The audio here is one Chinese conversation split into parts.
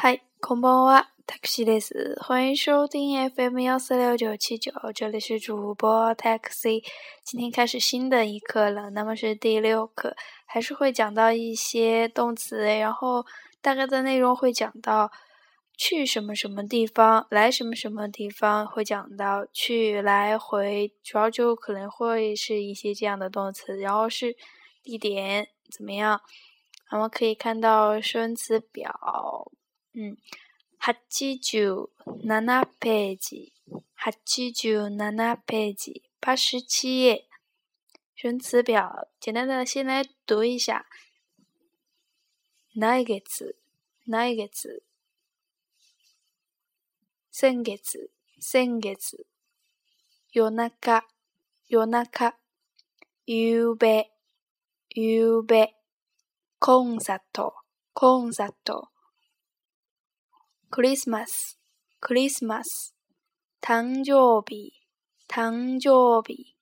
嗨，空包啊 t a x i 的是欢迎收听 FM 幺四六九七九，这里是主播 taxi，今天开始新的一课了，那么是第六课，还是会讲到一些动词，然后大概的内容会讲到去什么什么地方，来什么什么地方，会讲到去来回，主要就可能会是一些这样的动词，然后是地点怎么样，我们可以看到生词表。嗯，八十七页，八十七页，八十七页。选词表，简单的先来读一下，哪一个词？哪一个先月，先月。夜中，夜中。有别，有别。コンサート，コンサート。クリスマス、クリスマス、誕生日、誕生日。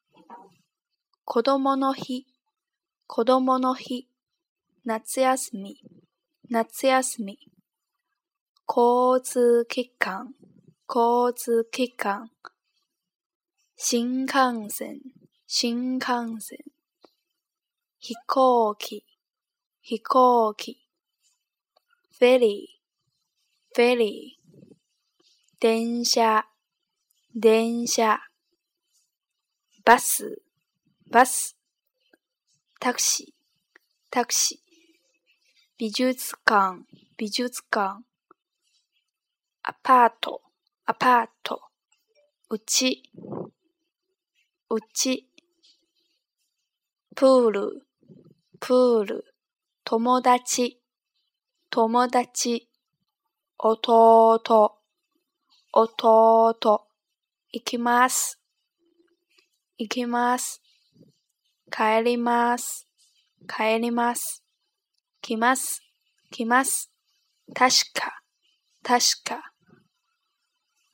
子供の日、子供の日。夏休み、夏休み。交通機関、交通機関。新幹線、新幹線。飛行機、飛行機。フェリー、フェリー、電車、電車、バス、バス、タクシー、タクシー、美術館、美術館、アパート、アパート、うち、うち、プール、プール、友達、友達、弟、弟、行きます、行きます。帰ります、帰ります。来ます、来ます。確か、確か。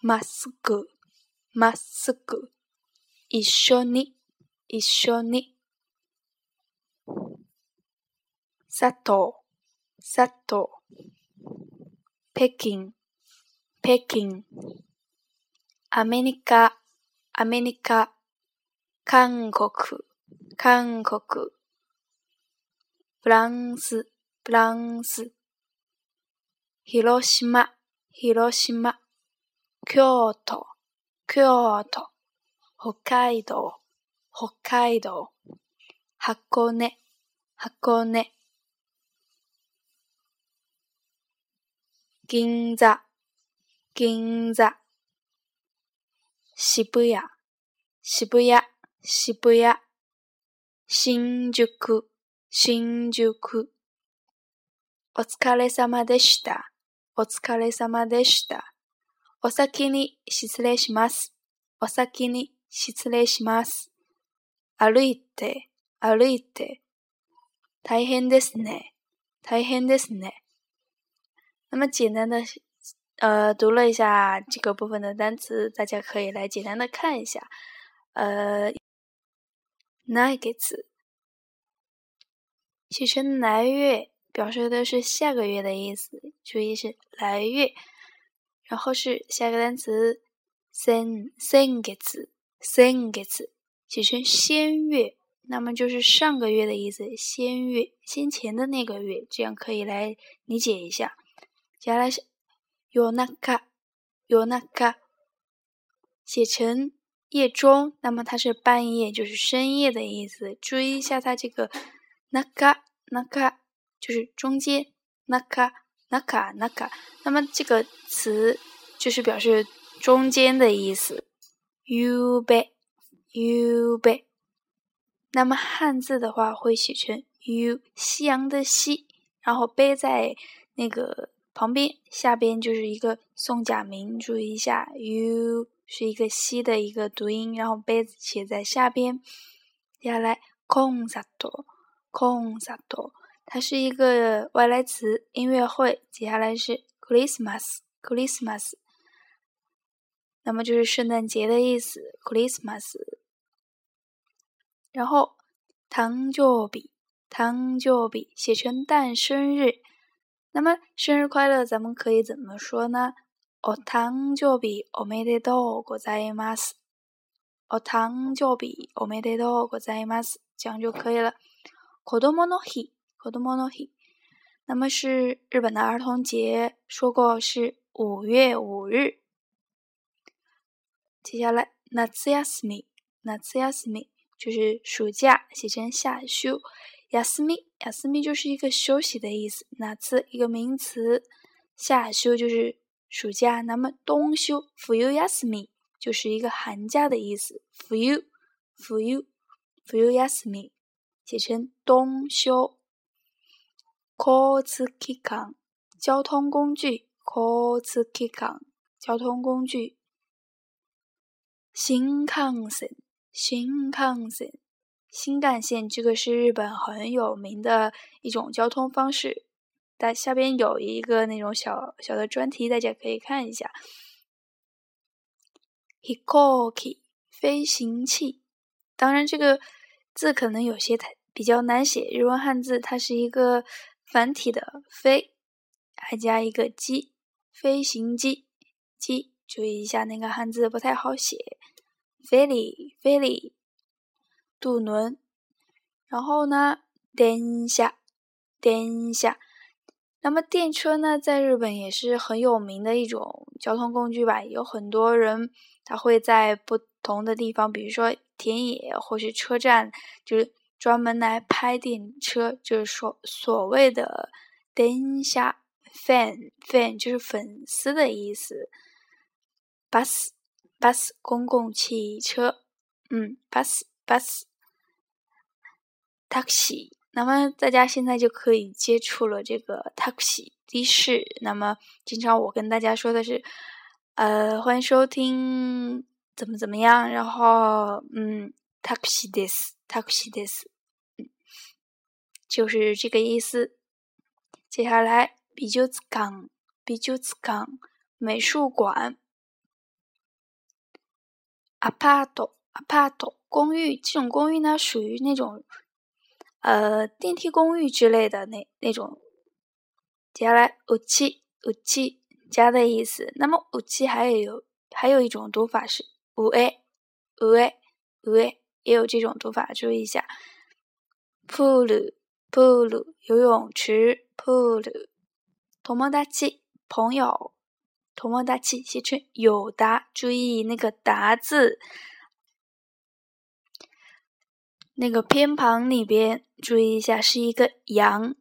まっすぐ、まっすぐ。一緒に、一緒に。佐藤、佐藤。北京、北京。アメリカ、アメリカ。韓国、韓国。フランス、フランス。広島、広島。京都、京都。北海道、北海道。箱根、箱根。銀座、銀座。渋谷、渋谷、渋谷。新宿、新宿。お疲れ様でした。お疲れ様でした。お先に失礼します。お先に失礼します。歩いて、歩いて。大変ですね。大変ですね。那么简单的，呃，读了一下这个部分的单词，大家可以来简单的看一下，呃，n g e t s 写成“来月”，表示的是下个月的意思，注意是“来月”。然后是下个单词 “sing”，“sing” e t s i n g 个词写成“先月”，那么就是上个月的意思，“先月”先前的那个月，这样可以来理解一下。原来是，yōnà o u kā，yōnà o u kā，写成夜中，那么它是半夜，就是深夜的意思。注意一下它这个 nà kā nà kā，就是中间 nà kā nà kā nà kā，那么这个词就是表示中间的意思。y o u b e i y o u b e i 那么汉字的话会写成 yōu 夕阳的夕，然后背在那个。旁边下边就是一个宋佳明，注意一下，u 是一个西的一个读音，然后杯子写在下边。接下来，concert，concert，它是一个外来词，音乐会。接下来是 Christmas，Christmas，那么就是圣诞节的意思，Christmas。然后 t 生 n g j 日 o b i t n g j o b i 写成诞生日。那么，生日快乐，咱们可以怎么说呢？お誕生日おめでとうございます。お誕生日おめでとうございます，这样就可以了。こどの日，こどの日。那么是日本的儿童节，说过是五月五日。接下来、夏休み、夏休み，就是暑假，写成夏休休み。休み就是一个休息的意思，那次一个名词。夏休就是暑假，那么冬休 y ユ s m ミ就是一个寒假的意思。フユフ u y ユ s m ミ，写成冬休。コツキカン交通工具，コツキカン交通工具。新康生新康生。新干线这个是日本很有名的一种交通方式，但下边有一个那种小小的专题，大家可以看一下。Hikoki 飞行器，当然这个字可能有些太比较难写，日文汉字它是一个繁体的“飞”，还加一个“机”，飞行机机，注意一下那个汉字不太好写。飞利飞利。渡轮，然后呢？电车，电下。那么电车呢，在日本也是很有名的一种交通工具吧。有很多人他会在不同的地方，比如说田野或是车站，就是专门来拍电车，就是说所谓的电下 fan fan 就是粉丝的意思。bus bus 公共汽车，嗯，bus bus。taxi，那么大家现在就可以接触了这个 taxi 的士。那么经常我跟大家说的是，呃，欢迎收听，怎么怎么样？然后，嗯，taxi t h i s t a x i this，就是这个意思。接下来 b i j u t s u k b j u s 美术馆，apart，apart 公寓，这种公寓呢属于那种。呃，电梯公寓之类的那那种，接下来武器武器家的意思。那么武器还有还有一种读法是五 a 五 a 五 a，也有这种读法，注意一下。pool pool 游泳池 pool，同门达气朋友，同门达气写成有达，注意那个达字。那个偏旁里边，注意一下，是一个“羊”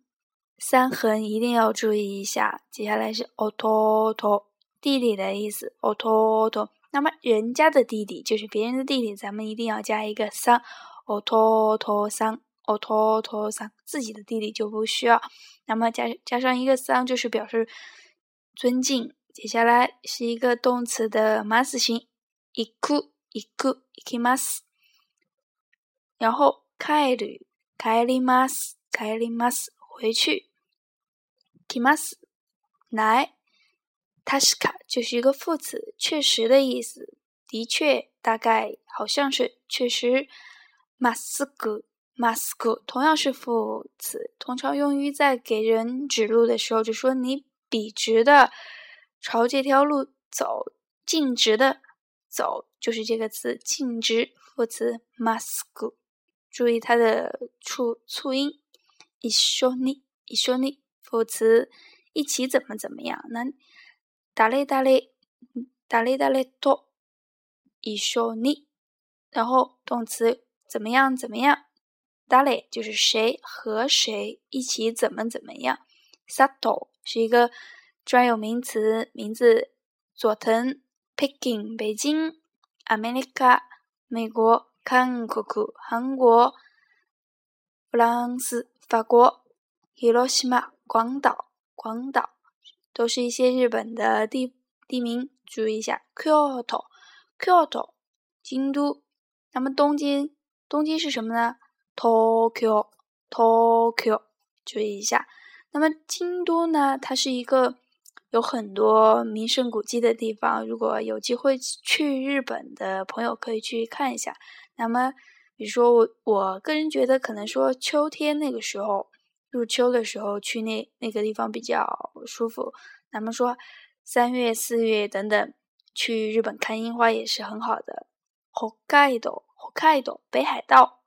三横，一定要注意一下。接下来是 “ototo” 弟弟的意思，“ototo”。那么人家的弟弟就是别人的弟弟，咱们一定要加一个“三 o t o t o 桑 ”，“ototo 桑”。自己的弟弟就不需要。那么加加上一个“三，就是表示尊敬。接下来是一个动词的 m a s 形，“iku”，“iku”，“iki masu”。然后帰る、帰ります、帰ります。回去。きます。来。確かに就是一个副词，确实的意思。的确，大概，好像是确实。ますぐ、ますぐ，同样是副词，通常用于在给人指路的时候，就说你笔直的朝这条路走，径直的走，就是这个词，径直副词ますぐ。注意它的促促音，一緒に一緒に副词一起怎么怎么样？那打雷打雷，多一緒に，然后动词怎么样怎么样？雷就是谁和谁一起怎么怎么样？萨ト是一个专有名词，名字佐藤 Peking 北京 America 美国。韩国、韩国、布朗斯、法国、Hiroshima、广岛、广岛，都是一些日本的地地名。注意一下，Kyoto、Kyoto、京都。那么东京，东京是什么呢？Tokyo、Tokyo，注意一下。那么京都呢？它是一个有很多名胜古迹的地方。如果有机会去日本的朋友，可以去看一下。那么，比如说我，我个人觉得可能说秋天那个时候，入秋的时候去那那个地方比较舒服。咱们说三月、四月等等去日本看樱花也是很好的。Hokkaido Hokkaido 北海道。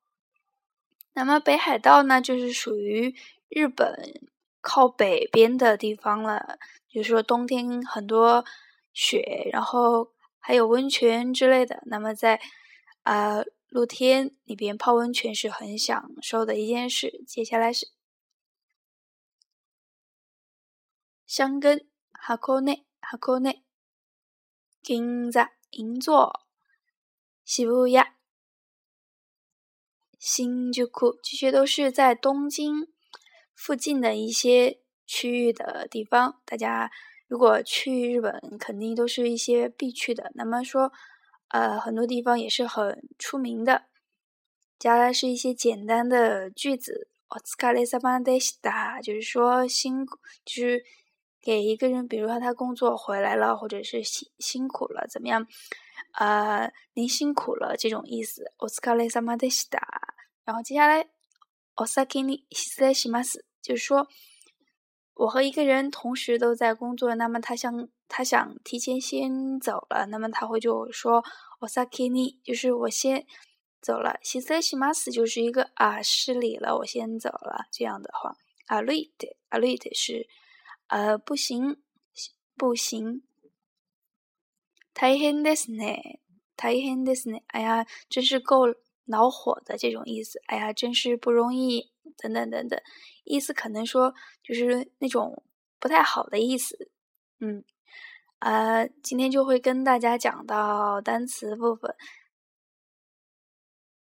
那么北海道呢，就是属于日本靠北边的地方了。比如说冬天很多雪，然后还有温泉之类的。那么在啊。露天里边泡温泉是很享受的一件事。接下来是香根哈库内哈库内金座银座西武亚，新居库，这些都是在东京附近的一些区域的地方。大家如果去日本，肯定都是一些必去的。那么说。呃，很多地方也是很出名的。接下来是一些简单的句子。o s k a l e s 就是说辛，就是给一个人，比如说他工作回来了，或者是辛辛苦了怎么样？呃，您辛苦了这种意思。o s k a l e s 然后接下来 o s a k i n i h 就是说我和一个人同时都在工作，那么他像。他想提前先走了，那么他会就说 “osakini”，就是我先走了。“xmas” 就是一个啊，失礼了，我先走了。这样的话，“arit”、“arit” 是呃，不行，不行。Taihen t desne 太 i 的是呢，太恨的是呢。哎呀，真是够恼火的这种意思。哎呀，真是不容易。等等等等，意思可能说就是那种不太好的意思。嗯。呃，今天就会跟大家讲到单词部分。